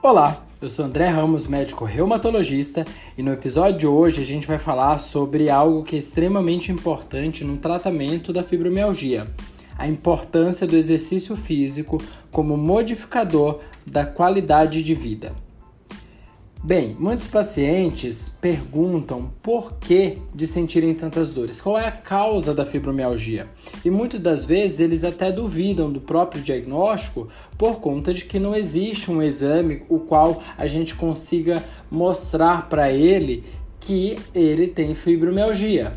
Olá, eu sou André Ramos, médico reumatologista, e no episódio de hoje a gente vai falar sobre algo que é extremamente importante no tratamento da fibromialgia: a importância do exercício físico como modificador da qualidade de vida. Bem, muitos pacientes perguntam por que de sentirem tantas dores, qual é a causa da fibromialgia. E muitas das vezes eles até duvidam do próprio diagnóstico por conta de que não existe um exame o qual a gente consiga mostrar para ele que ele tem fibromialgia.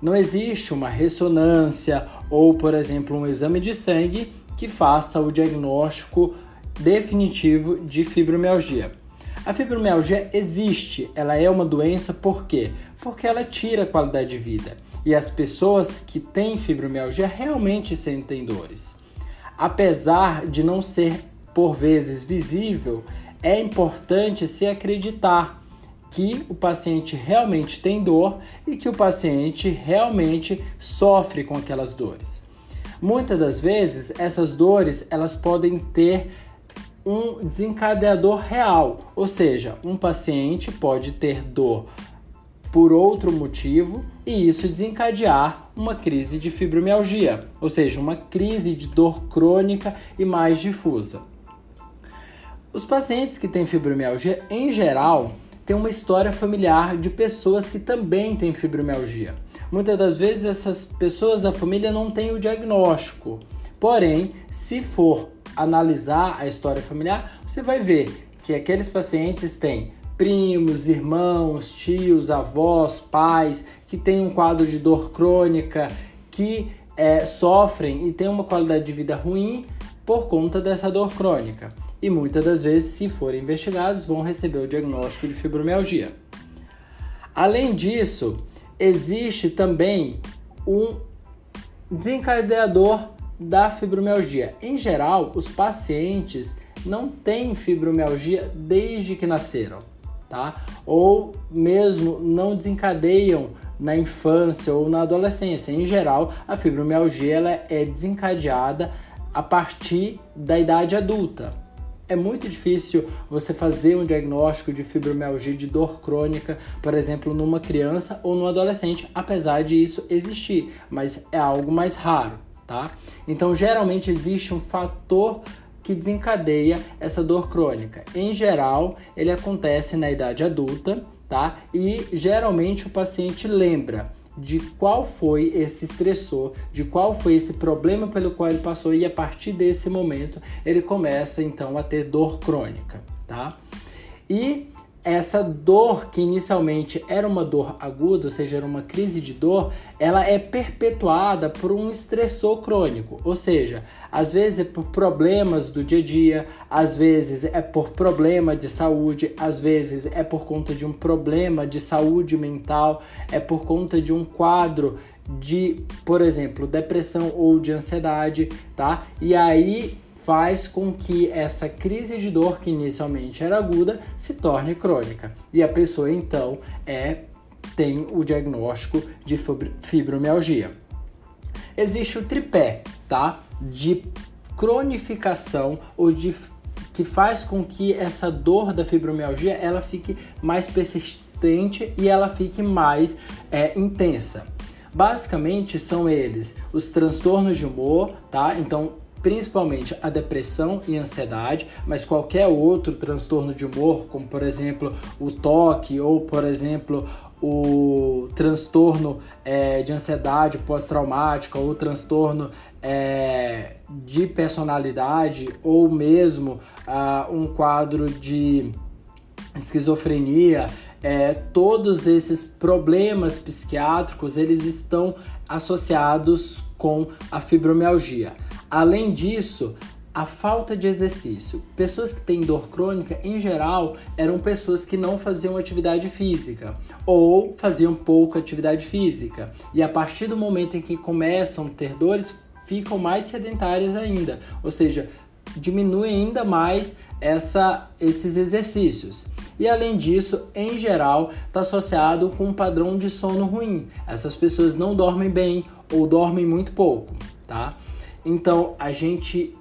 Não existe uma ressonância ou, por exemplo, um exame de sangue que faça o diagnóstico definitivo de fibromialgia. A fibromialgia existe, ela é uma doença por quê? Porque ela tira qualidade de vida. E as pessoas que têm fibromialgia realmente sentem dores. Apesar de não ser por vezes visível, é importante se acreditar que o paciente realmente tem dor e que o paciente realmente sofre com aquelas dores. Muitas das vezes essas dores elas podem ter um desencadeador real, ou seja, um paciente pode ter dor por outro motivo e isso desencadear uma crise de fibromialgia, ou seja, uma crise de dor crônica e mais difusa. Os pacientes que têm fibromialgia, em geral, têm uma história familiar de pessoas que também têm fibromialgia. Muitas das vezes essas pessoas da família não têm o diagnóstico. Porém, se for analisar a história familiar, você vai ver que aqueles pacientes têm primos, irmãos, tios, avós, pais que têm um quadro de dor crônica, que é, sofrem e têm uma qualidade de vida ruim por conta dessa dor crônica. E muitas das vezes, se forem investigados, vão receber o diagnóstico de fibromialgia. Além disso, existe também um desencadeador da fibromialgia. Em geral, os pacientes não têm fibromialgia desde que nasceram, tá? Ou mesmo não desencadeiam na infância ou na adolescência. Em geral, a fibromialgia ela é desencadeada a partir da idade adulta. É muito difícil você fazer um diagnóstico de fibromialgia de dor crônica, por exemplo, numa criança ou no adolescente, apesar de isso existir, mas é algo mais raro tá? Então, geralmente existe um fator que desencadeia essa dor crônica. Em geral, ele acontece na idade adulta, tá? E geralmente o paciente lembra de qual foi esse estressor, de qual foi esse problema pelo qual ele passou e a partir desse momento ele começa então a ter dor crônica, tá? E essa dor que inicialmente era uma dor aguda, ou seja, era uma crise de dor, ela é perpetuada por um estressor crônico, ou seja, às vezes é por problemas do dia a dia, às vezes é por problema de saúde, às vezes é por conta de um problema de saúde mental, é por conta de um quadro de, por exemplo, depressão ou de ansiedade, tá? E aí faz com que essa crise de dor que inicialmente era aguda se torne crônica e a pessoa então é tem o diagnóstico de fibromialgia. Existe o tripé, tá? De cronificação ou de que faz com que essa dor da fibromialgia ela fique mais persistente e ela fique mais é, intensa. Basicamente são eles os transtornos de humor, tá? Então principalmente a depressão e ansiedade, mas qualquer outro transtorno de humor, como por exemplo o toque ou por exemplo o transtorno é, de ansiedade pós-traumática ou transtorno é, de personalidade ou mesmo uh, um quadro de esquizofrenia, é, todos esses problemas psiquiátricos eles estão associados com a fibromialgia. Além disso, a falta de exercício. Pessoas que têm dor crônica, em geral, eram pessoas que não faziam atividade física ou faziam pouca atividade física. E a partir do momento em que começam a ter dores, ficam mais sedentárias ainda, ou seja, diminui ainda mais essa, esses exercícios. E além disso, em geral, está associado com um padrão de sono ruim. Essas pessoas não dormem bem ou dormem muito pouco, tá? Então a gente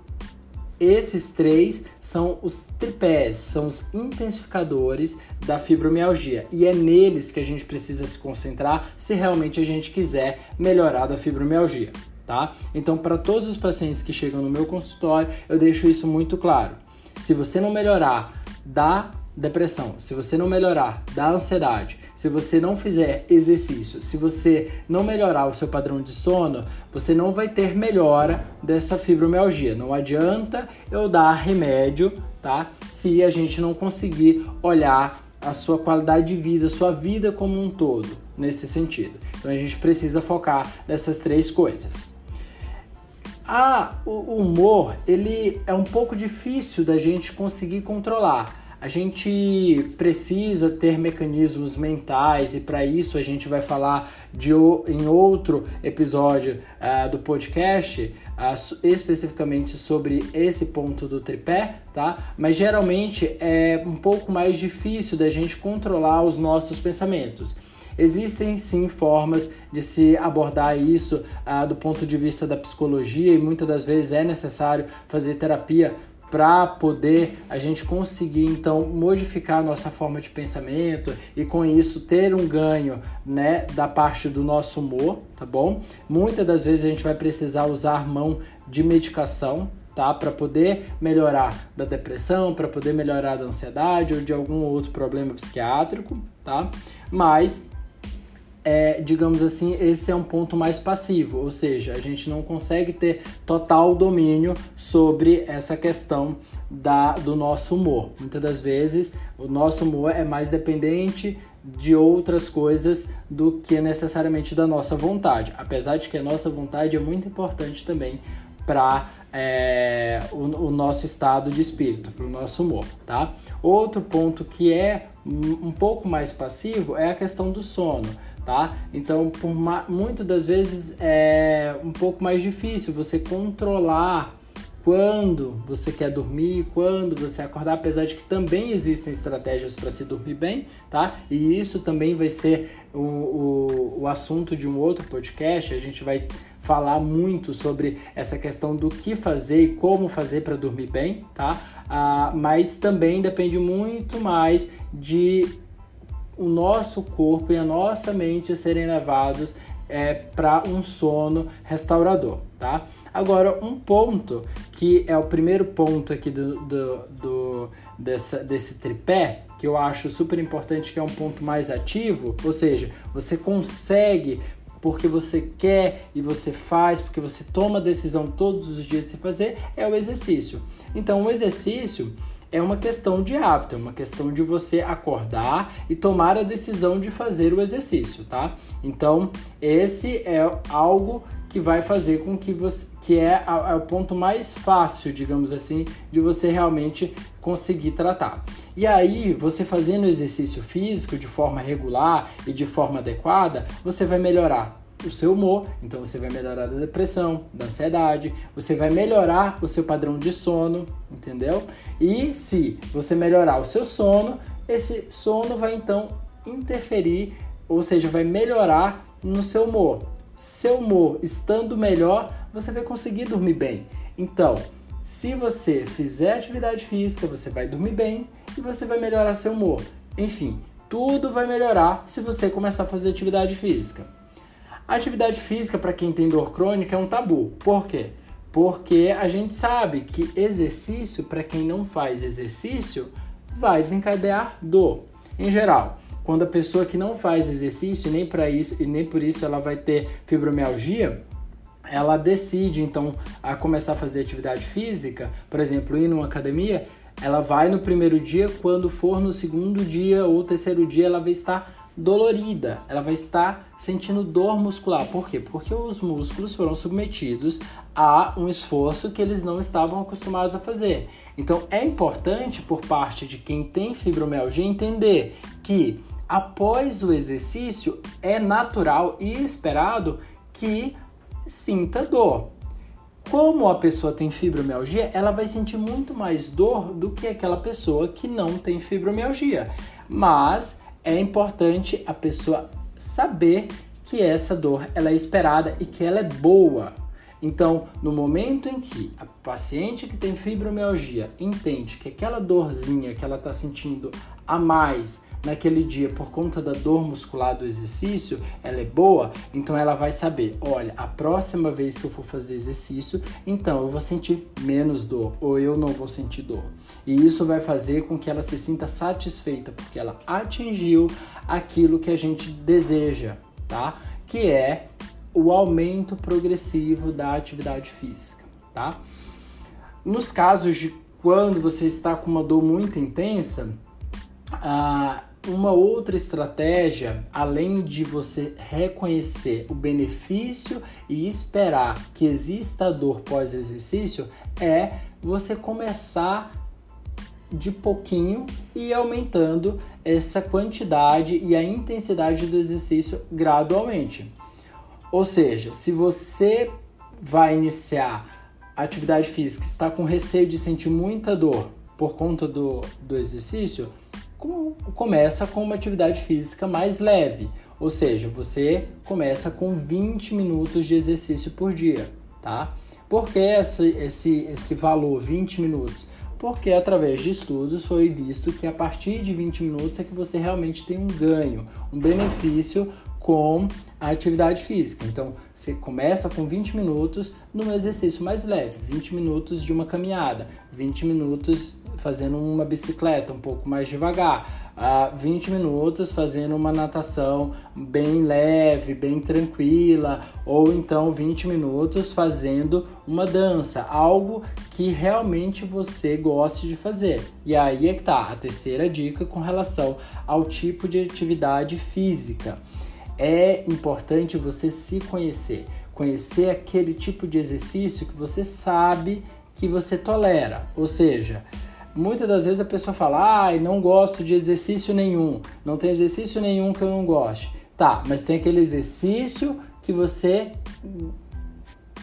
esses três são os tripés, são os intensificadores da fibromialgia e é neles que a gente precisa se concentrar se realmente a gente quiser melhorar da fibromialgia, tá? Então, para todos os pacientes que chegam no meu consultório, eu deixo isso muito claro. Se você não melhorar da depressão, se você não melhorar da ansiedade, se você não fizer exercício, se você não melhorar o seu padrão de sono, você não vai ter melhora dessa fibromialgia. Não adianta eu dar remédio, tá? Se a gente não conseguir olhar a sua qualidade de vida, sua vida como um todo, nesse sentido. Então a gente precisa focar nessas três coisas. Ah, o humor, ele é um pouco difícil da gente conseguir controlar a gente precisa ter mecanismos mentais e para isso a gente vai falar de, em outro episódio uh, do podcast uh, especificamente sobre esse ponto do tripé, tá? Mas geralmente é um pouco mais difícil da gente controlar os nossos pensamentos. Existem sim formas de se abordar isso uh, do ponto de vista da psicologia e muitas das vezes é necessário fazer terapia para poder a gente conseguir então modificar a nossa forma de pensamento e com isso ter um ganho, né, da parte do nosso humor, tá bom? Muitas das vezes a gente vai precisar usar mão de medicação, tá? Para poder melhorar da depressão, para poder melhorar da ansiedade ou de algum outro problema psiquiátrico, tá? Mas é, digamos assim, esse é um ponto mais passivo, ou seja, a gente não consegue ter total domínio sobre essa questão da, do nosso humor. Muitas das vezes o nosso humor é mais dependente de outras coisas do que necessariamente da nossa vontade, apesar de que a nossa vontade é muito importante também para é, o, o, nosso estado de espírito, para o nosso humor, tá? Outro ponto que é um pouco mais passivo é a questão do sono tá? Então, por muitas das vezes é um pouco mais difícil você controlar quando você quer dormir, quando você acordar, apesar de que também existem estratégias para se dormir bem, tá? E isso também vai ser o, o, o assunto de um outro podcast. A gente vai falar muito sobre essa questão do que fazer e como fazer para dormir bem, tá? Ah, mas também depende muito mais de o nosso corpo e a nossa mente serem levados é, para um sono restaurador, tá? Agora, um ponto que é o primeiro ponto aqui do, do, do dessa, desse tripé, que eu acho super importante, que é um ponto mais ativo, ou seja, você consegue porque você quer e você faz, porque você toma a decisão todos os dias de se fazer, é o exercício. Então, o exercício é uma questão de hábito, é uma questão de você acordar e tomar a decisão de fazer o exercício, tá? Então, esse é algo que vai fazer com que você que é, é o ponto mais fácil, digamos assim, de você realmente conseguir tratar. E aí, você fazendo exercício físico de forma regular e de forma adequada, você vai melhorar o seu humor, então você vai melhorar da depressão, da ansiedade, você vai melhorar o seu padrão de sono, entendeu? E se você melhorar o seu sono, esse sono vai então interferir, ou seja, vai melhorar no seu humor. Seu humor estando melhor, você vai conseguir dormir bem. Então, se você fizer atividade física, você vai dormir bem e você vai melhorar seu humor. Enfim, tudo vai melhorar se você começar a fazer atividade física. Atividade física, para quem tem dor crônica, é um tabu. Por quê? Porque a gente sabe que exercício, para quem não faz exercício, vai desencadear dor. Em geral, quando a pessoa que não faz exercício, nem para isso e nem por isso ela vai ter fibromialgia, ela decide então a começar a fazer atividade física, por exemplo, ir numa academia, ela vai no primeiro dia, quando for no segundo dia ou terceiro dia, ela vai estar dolorida, ela vai estar sentindo dor muscular. Por quê? Porque os músculos foram submetidos a um esforço que eles não estavam acostumados a fazer. Então é importante por parte de quem tem fibromialgia entender que após o exercício é natural e esperado que sinta dor. Como a pessoa tem fibromialgia, ela vai sentir muito mais dor do que aquela pessoa que não tem fibromialgia. Mas é importante a pessoa saber que essa dor ela é esperada e que ela é boa. Então, no momento em que a paciente que tem fibromialgia entende que aquela dorzinha que ela está sentindo a mais naquele dia por conta da dor muscular do exercício, ela é boa, então ela vai saber, olha, a próxima vez que eu for fazer exercício, então eu vou sentir menos dor ou eu não vou sentir dor. E isso vai fazer com que ela se sinta satisfeita porque ela atingiu aquilo que a gente deseja, tá? Que é o aumento progressivo da atividade física, tá? Nos casos de quando você está com uma dor muito intensa, ah, uma outra estratégia, além de você reconhecer o benefício e esperar que exista dor pós-exercício, é você começar de pouquinho e aumentando essa quantidade e a intensidade do exercício gradualmente. Ou seja, se você vai iniciar atividade física, está com receio de sentir muita dor por conta do, do exercício, começa com uma atividade física mais leve, ou seja, você começa com 20 minutos de exercício por dia, tá? Por que esse, esse, esse valor, 20 minutos? Porque através de estudos foi visto que a partir de 20 minutos é que você realmente tem um ganho, um benefício com a atividade física. Então, você começa com 20 minutos num exercício mais leve, 20 minutos de uma caminhada, 20 minutos fazendo uma bicicleta um pouco mais devagar, uh, 20 minutos fazendo uma natação bem leve, bem tranquila, ou então 20 minutos fazendo uma dança, algo que realmente você goste de fazer. E aí é que tá a terceira dica com relação ao tipo de atividade física é importante você se conhecer, conhecer aquele tipo de exercício que você sabe que você tolera. Ou seja, muitas das vezes a pessoa fala: "Ah, não gosto de exercício nenhum, não tem exercício nenhum que eu não goste". Tá, mas tem aquele exercício que você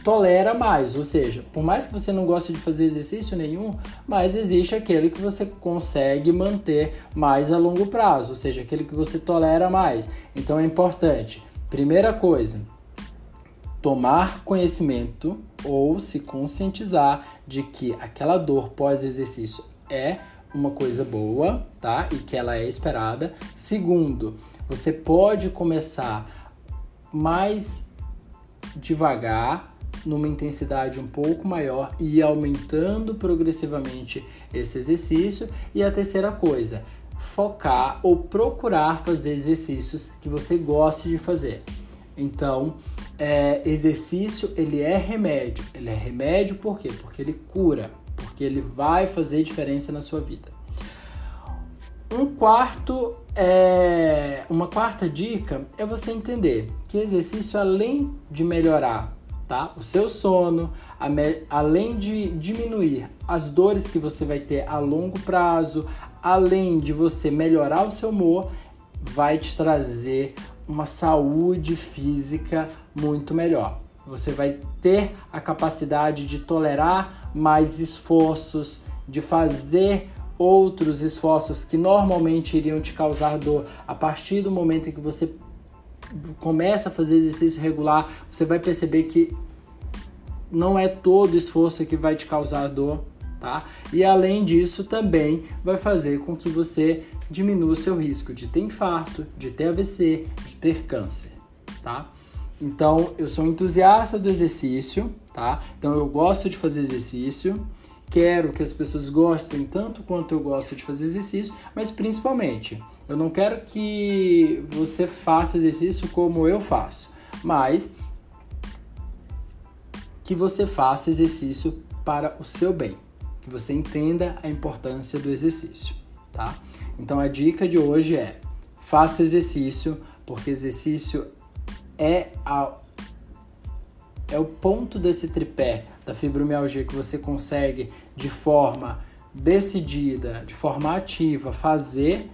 tolera mais, ou seja, por mais que você não goste de fazer exercício nenhum, mas existe aquele que você consegue manter mais a longo prazo, ou seja, aquele que você tolera mais. Então é importante, primeira coisa, tomar conhecimento ou se conscientizar de que aquela dor pós-exercício é uma coisa boa, tá? E que ela é esperada. Segundo, você pode começar mais devagar numa intensidade um pouco maior e aumentando progressivamente esse exercício. E a terceira coisa, focar ou procurar fazer exercícios que você goste de fazer. Então, é, exercício ele é remédio. Ele é remédio por quê? Porque ele cura, porque ele vai fazer diferença na sua vida. Um quarto é, uma quarta dica é você entender que exercício além de melhorar tá? O seu sono, além de diminuir as dores que você vai ter a longo prazo, além de você melhorar o seu humor, vai te trazer uma saúde física muito melhor. Você vai ter a capacidade de tolerar mais esforços, de fazer outros esforços que normalmente iriam te causar dor a partir do momento em que você começa a fazer exercício regular, você vai perceber que não é todo esforço que vai te causar dor, tá? E além disso, também vai fazer com que você diminua seu risco de ter infarto, de ter AVC, de ter câncer, tá? Então, eu sou entusiasta do exercício, tá? Então, eu gosto de fazer exercício, quero que as pessoas gostem tanto quanto eu gosto de fazer exercício, mas principalmente, eu não quero que você faça exercício como eu faço, mas que você faça exercício para o seu bem, que você entenda a importância do exercício, tá? Então a dica de hoje é: faça exercício, porque exercício é a é o ponto desse tripé da fibromialgia que você consegue de forma decidida, de forma ativa, fazer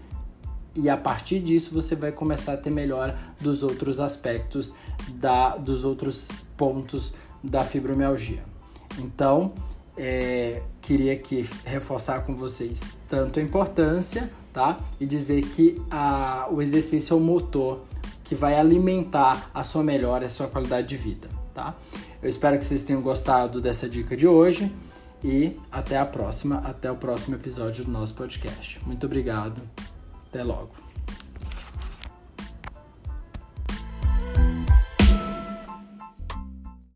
e a partir disso você vai começar a ter melhora dos outros aspectos da, dos outros pontos da fibromialgia. Então, é, queria aqui reforçar com vocês tanto a importância, tá? E dizer que a, o exercício é o motor que vai alimentar a sua melhora, a sua qualidade de vida, tá? Eu espero que vocês tenham gostado dessa dica de hoje e até a próxima, até o próximo episódio do nosso podcast. Muito obrigado, até logo.